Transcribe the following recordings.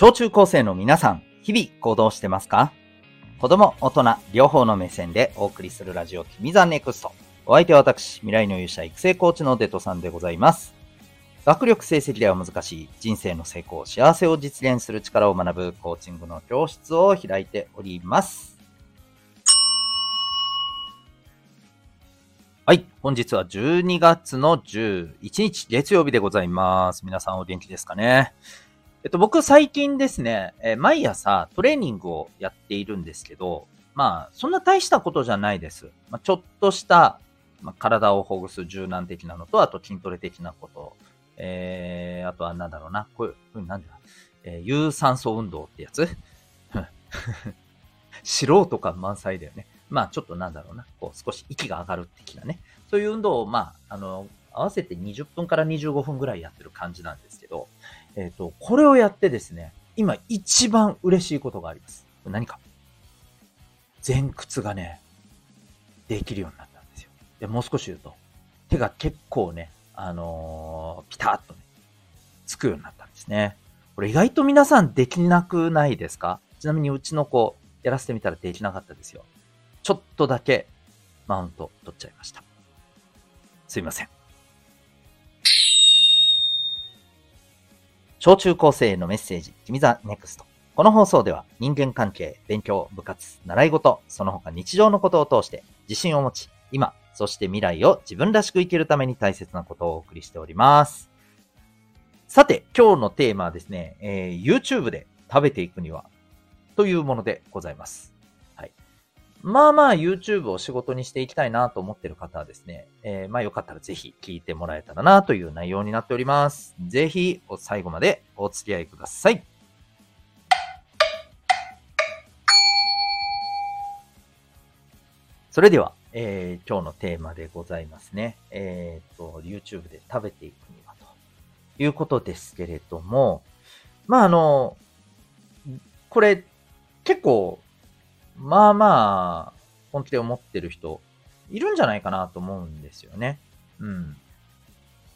小中高生の皆さん、日々行動してますか？子供、大人、両方の目線でお送りするラジオ、君ザネクスト。お相手は私、未来の勇者育成コーチのデトさんでございます。学力成績では難しい人生の成功、幸せを実現する力を学ぶコーチングの教室を開いております。はい。本日は12月の11日、月曜日でございます。皆さんお元気ですかね？えっと、僕最近ですね、えー毎朝トレーニングをやっているんですけど、まあ、そんな大したことじゃないです。まあ、ちょっとした、まあ、体をほぐす柔軟的なのと、あと筋トレ的なこと、えー、あとはなんだろうな、こういう、こういうなんだ、えー有酸素運動ってやつ？素人感満載だよね。まあちょっとなんだろうな、こう少し息が上がる的なね。そういう運動を、まあ、あの、合わせて20分から25分ぐらいやってる感じなんですけど、えっ、と、これをやってですね、今一番嬉しいことがあります。何か前屈がね、できるようになったんですよ。で、もう少し言うと、手が結構ね、あのーピタッとね、つくようになったんですね。これ意外と皆さんできなくないですか？ちなみにうちの子、やらせてみたらできなかったですよ。ちょっとだけマウント取っちゃいました。すいません。小中高生へのメッセージ、君ザネクスト。この放送では人間関係、勉強、部活、習い事、その他日常のことを通して自信を持ち、今、そして未来を自分らしく生きるために大切なことをお送りしております。さて、今日のテーマはですね、えー YouTube で食べていくにはというものでございます。まあまあ YouTube を仕事にしていきたいなと思ってる方はですね、えーまあよかったらぜひ聞いてもらえたらなという内容になっております。ぜひ最後までお付き合いください。それでは、えー今日のテーマでございますね。えっ、と、YouTube で食べていくにはということですけれども、まああの、これ結構、まあまあ、本気で思ってる人、いるんじゃないかなと思うんですよね。うん。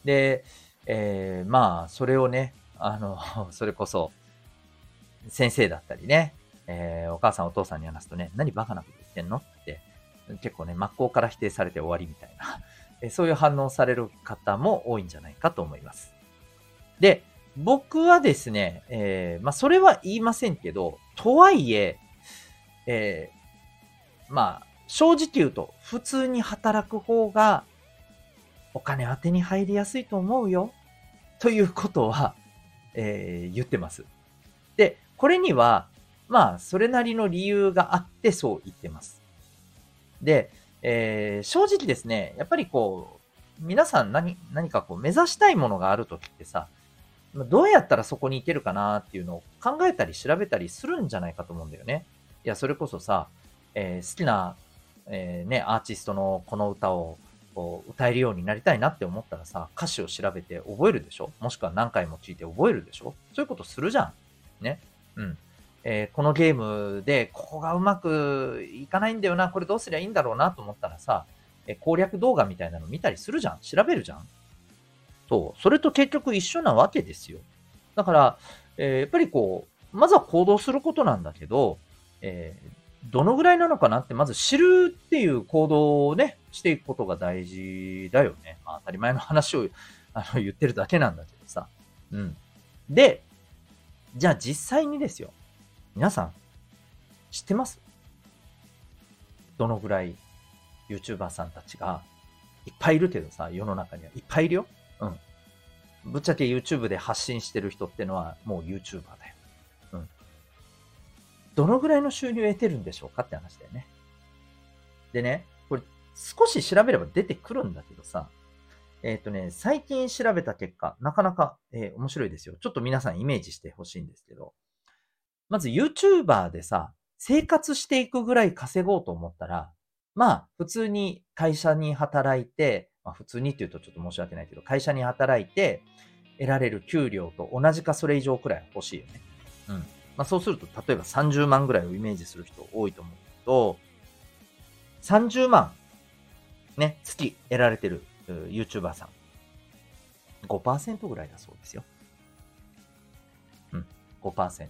で、えーまあ、それをね、あの、それこそ、先生だったりね、えーお母さんお父さんに話すとね、何バカなこと言ってんの？って、結構ね、真っ向から否定されて終わりみたいな、えーそういう反応される方も多いんじゃないかと思います。で、僕はですね、えーまあ、それは言いませんけど、とはいえ、えーまあ、正直言うと、普通に働く方が、お金は手に入りやすいと思うよ。ということは、えー言ってます。で、これには、まあ、それなりの理由があって、そう言ってます。で、えー正直ですね、やっぱりこう、皆さん何、何かこう、目指したいものがあるときってさ、どうやったらそこに行けるかなっていうのを考えたり調べたりするんじゃないかと思うんだよね。いや、それこそさ、えー好きな、えーね、アーティストのこの歌をこう歌えるようになりたいなって思ったらさ、歌詞を調べて覚えるでしょ？もしくは何回も聞いて覚えるでしょ？そういうことするじゃん。ね？うん。えーこのゲームで、ここがうまくいかないんだよな、これどうすりゃいいんだろうなと思ったらさ、え攻略動画みたいなの見たりするじゃん調べるじゃんそう。それと結局一緒なわけですよ。だから、えーやっぱりこう、まずは行動することなんだけど、えーどのぐらいなのかなって、まず知るっていう行動をね、していくことが大事だよね。まあ当たり前の話をあの言ってるだけなんだけどさ。うん。で、じゃあ実際にですよ。皆さん、知ってます？どのぐらい YouTuber さんたちがいっぱいいるけどさ、世の中にはいっぱいいるよ。うん。ぶっちゃけ YouTube で発信してる人ってのはもう YouTuber だよ。どのぐらいの収入を得てるんでしょうかって話だよね。でね、これ少し調べれば出てくるんだけどさ、えっ、とね、最近調べた結果、なかなか、えー面白いですよ。ちょっと皆さんイメージしてほしいんですけど、まず YouTuber でさ、生活していくぐらい稼ごうと思ったら、まあ、普通に会社に働いて、まあ普通にって言うとちょっと申し訳ないけど、会社に働いて得られる給料と同じかそれ以上くらい欲しいよね。うん。まあそうすると、例えば30万ぐらいをイメージする人多いと思うけど、30万、ね、月得られてる YouTuber さん。5%ぐらいだそうですよ。うん。5%。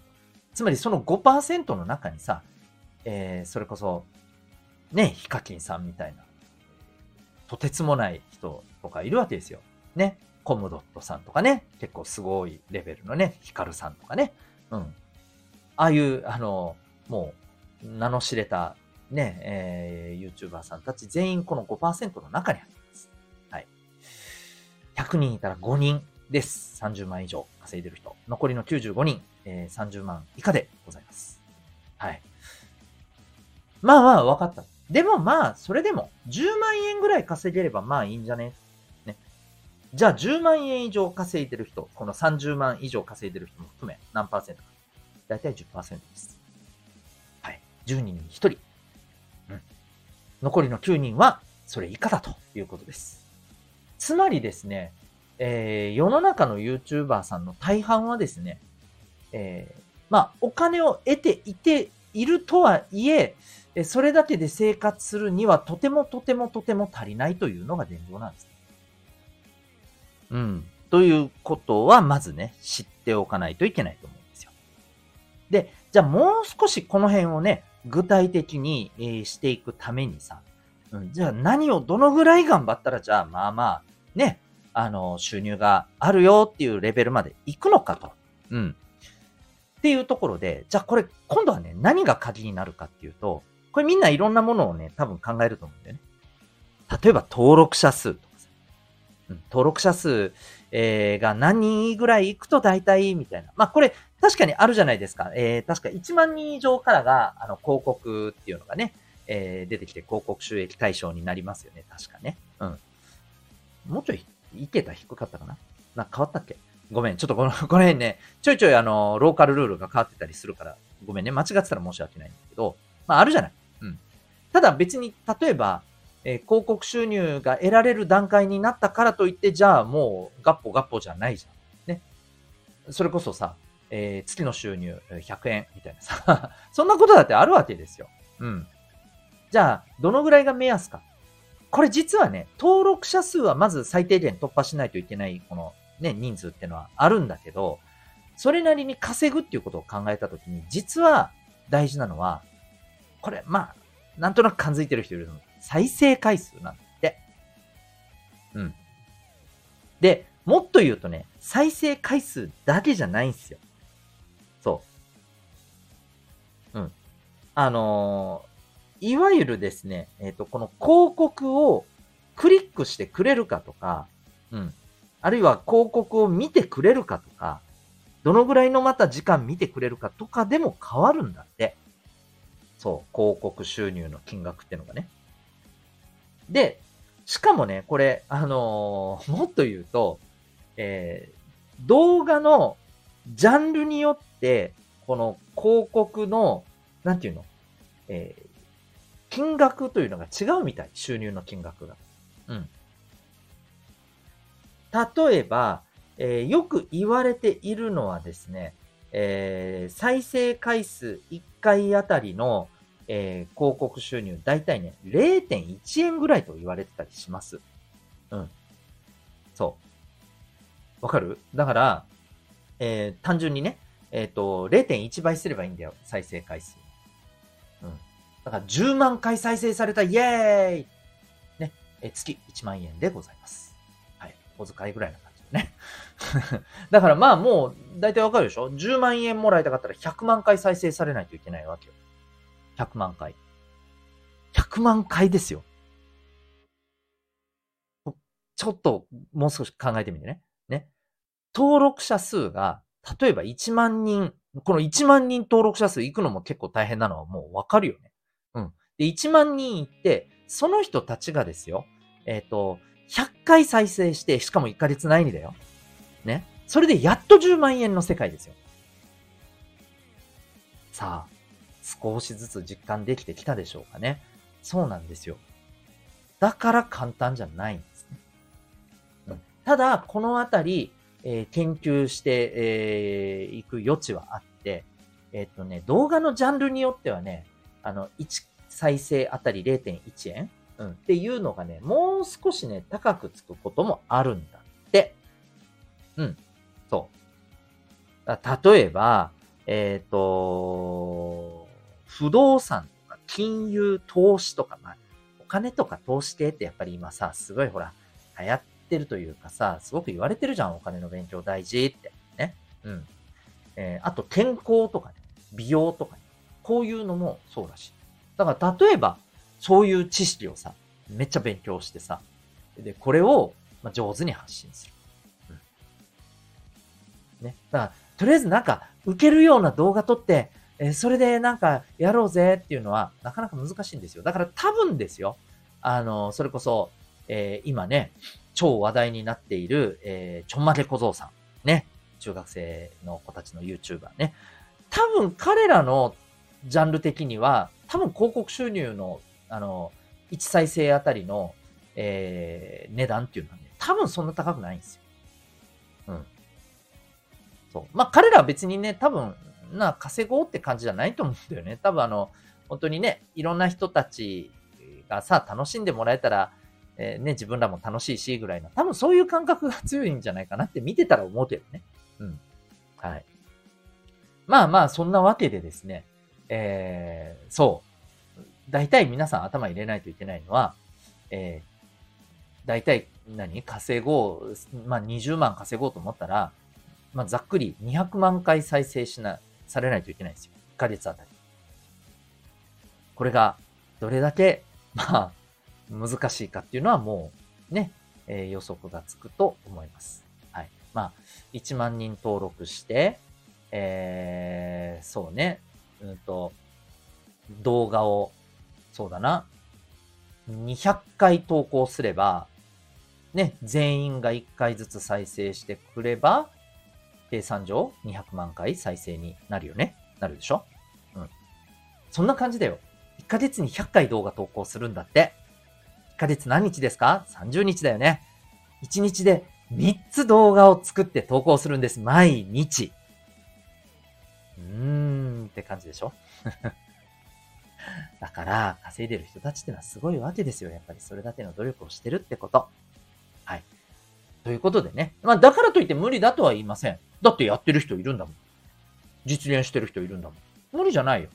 つまりその5%の中にさ、えー、それこそ、ね、ヒカキンさんみたいな、とてつもない人とかいるわけですよ。ね。コムドットさんとかね、結構すごいレベルのね、ヒカルさんとかね。うん。ああいう、あの、もう、名の知れた、ね、えー、YouTuber さんたち全員この5%の中に入ってます。はい。100人いたら5人です。30万以上稼いでる人。残りの95人、えー、30万以下でございます。はい。まあまあ、分かった。でもまあ、それでも、10万円ぐらい稼げればまあいいんじゃね？ね。じゃあ、10万円以上稼いでる人、この30万以上稼いでる人も含め、何パーセントか。だいたい10%です。はい。10人に1人。うん。残りの9人は、それ以下だということです。つまりですね、えー、世の中の YouTuber さんの大半はですね、えー、まあ、お金を得ていているとはいえ、それだけで生活するにはとてもとてもとても足りないというのが現状なんです。うん。ということは、まずね、知っておかないといけないと思うんで。じゃあもう少しこの辺をね、具体的に、えー、していくためにさ、うん、じゃあ何をどのぐらい頑張ったら、じゃあまあまあ、ね、あの、収入があるよっていうレベルまで行くのかと。うん。っていうところで、じゃあこれ、今度はね、何が鍵になるかっていうと、これみんないろんなものをね、多分考えると思うんだよね。例えば登録者数とかさ。うん、登録者数、えー、が何人ぐらい行くと大体みたいな。まあこれ確かにあるじゃないですか。えー、確か1万人以上からが、あの、広告っていうのがね、えー、出てきて広告収益対象になりますよね。確かね。うん。もうちょいいけた低かったかな？なんか変わったっけ？ごめん。ちょっとこの、この辺ね、ちょいちょいあの、ローカルルールが変わってたりするから、ごめんね。間違ってたら申し訳ないんだけど、まああるじゃない。うん。ただ別に、例えば、えー、広告収入が得られる段階になったからといって、じゃあもう、ガッポガッポじゃないじゃん。ね。それこそさ、えー、月の収入100円みたいなさ、そんなことだってあるわけですよ。うん。じゃあ、どのぐらいが目安か。これ実はね、登録者数はまず最低限突破しないといけない、このね、人数っていうのはあるんだけど、それなりに稼ぐっていうことを考えたときに、実は大事なのは、これ、まあ、なんとなく感づいてる人いるの。再生回数なんだって。うん。で、もっと言うとね、再生回数だけじゃないんですよ。あのいわゆるですね、えっ、ー、と、この広告をクリックしてくれるかとか、うん。あるいは広告を見てくれるかとか、どのぐらいのまた時間見てくれるかとかでも変わるんだって。そう、広告収入の金額ってのがね。で、しかもね、これ、あのー、もっと言うと、えー、動画のジャンルによって、この広告の、なんていうの？えー、金額というのが違うみたい。収入の金額が。うん。例えば、えー、よく言われているのはですね、えー、再生回数1回あたりの、えー、広告収入、だいたいね、0.1円ぐらいと言われてたりします。うん。そう。わかる？だから、えー、単純にね、えっ、ー、と、0.1倍すればいいんだよ、再生回数。うん。だから10万回再生されたイエーイね、え月1万円でございます。はい。小遣いぐらいな感じでね。だからまあもう、だいたいわかるでしょ ?10 万円もらいたかったら100万回再生されないといけないわけよ。100万回。100万回ですよ。ちょっともう少し考えてみてね。ね。登録者数が、例えば1万人、この1万人登録者数行くのも結構大変なのはもうわかるよね。うん。で、1万人いって、その人たちがですよ、えっ、ー、と、100回再生して、しかも1ヶ月内にだよ。ね。それでやっと10万円の世界ですよ。さあ、少しずつ実感できてきたでしょうかね。そうなんですよ。だから簡単じゃないんですね。うん、ただ、このあたり、えー、研究してい、えー、く余地はあって、えっ、とね、動画のジャンルによってはね、あの、1再生あたり0.1円、うん、っていうのがね、もう少しね、高くつくこともあるんだって。うん。そう。例えば、えっ、と、不動産とか金融、投資とか、まあ、お金とか投資系ってやっぱり今さ、すごいほら、流行ってってるというかさ、すごく言われてるじゃん、お金の勉強大事って。ね。うん。えー、あと健康とかね、美容とかね、こういうのもそうだし。だから例えば、そういう知識をさ、めっちゃ勉強してさ、で、これを、ま上手に発信する。うん。ね。だから、とりあえずなんか、受けるような動画撮って、えー、それでなんか、やろうぜっていうのは、なかなか難しいんですよ。だから多分ですよ。あの、それこそ、えー、今ね、超話題になっている、えー、ちょんまげ小僧さん。ね。中学生の子たちの YouTuber ね。多分彼らのジャンル的には、多分広告収入の、あの、1再生あたりの、えー、値段っていうのはね、多分そんな高くないんですよ。うん。そう。まあ、彼らは別にね、多分、な、稼ごうって感じじゃないと思うんだよね。多分あの、本当にね、いろんな人たちがさ、楽しんでもらえたら、えー、ね、自分らも楽しいし、ぐらいの、多分そういう感覚が強いんじゃないかなって見てたら思うけどね。うん。はい。まあまあ、そんなわけでですね、えー、そう。大体皆さん頭入れないといけないのは、えー、大体何？稼ごう、まあ20万稼ごうと思ったら、まあざっくり200万回再生しな、されないといけないんですよ。1ヶ月あたり。これが、どれだけ、まあ、難しいかっていうのはもう、ね、えー、予測がつくと思います。はい。まあ、1万人登録して、えー、そうね、うんと、動画を、そうだな、200回投稿すれば、ね、全員が1回ずつ再生してくれば、計算上200万回再生になるよね。なるでしょ？うん。そんな感じだよ。1ヶ月に100回動画投稿するんだって。ヶ月何日ですか ?30 日だよね。1日で3つ動画を作って投稿するんです。毎日。うーんって感じでしょだから、稼いでる人たちってのはすごいわけですよ。やっぱりそれだけの努力をしてるってこと。はい。ということでね。まあ、だからといって無理だとは言いません。だってやってる人いるんだもん。実現してる人いるんだもん。無理じゃないよ。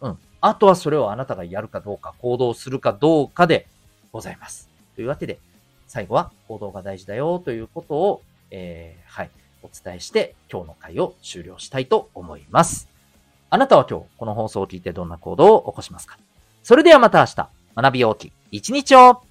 うん。あとはそれをあなたがやるかどうか、行動するかどうかでございます。というわけで、最後は行動が大事だよということを、えー、はい、お伝えして今日の回を終了したいと思います。あなたは今日この放送を聞いてどんな行動を起こしますか？それではまた明日、学び大きい一日を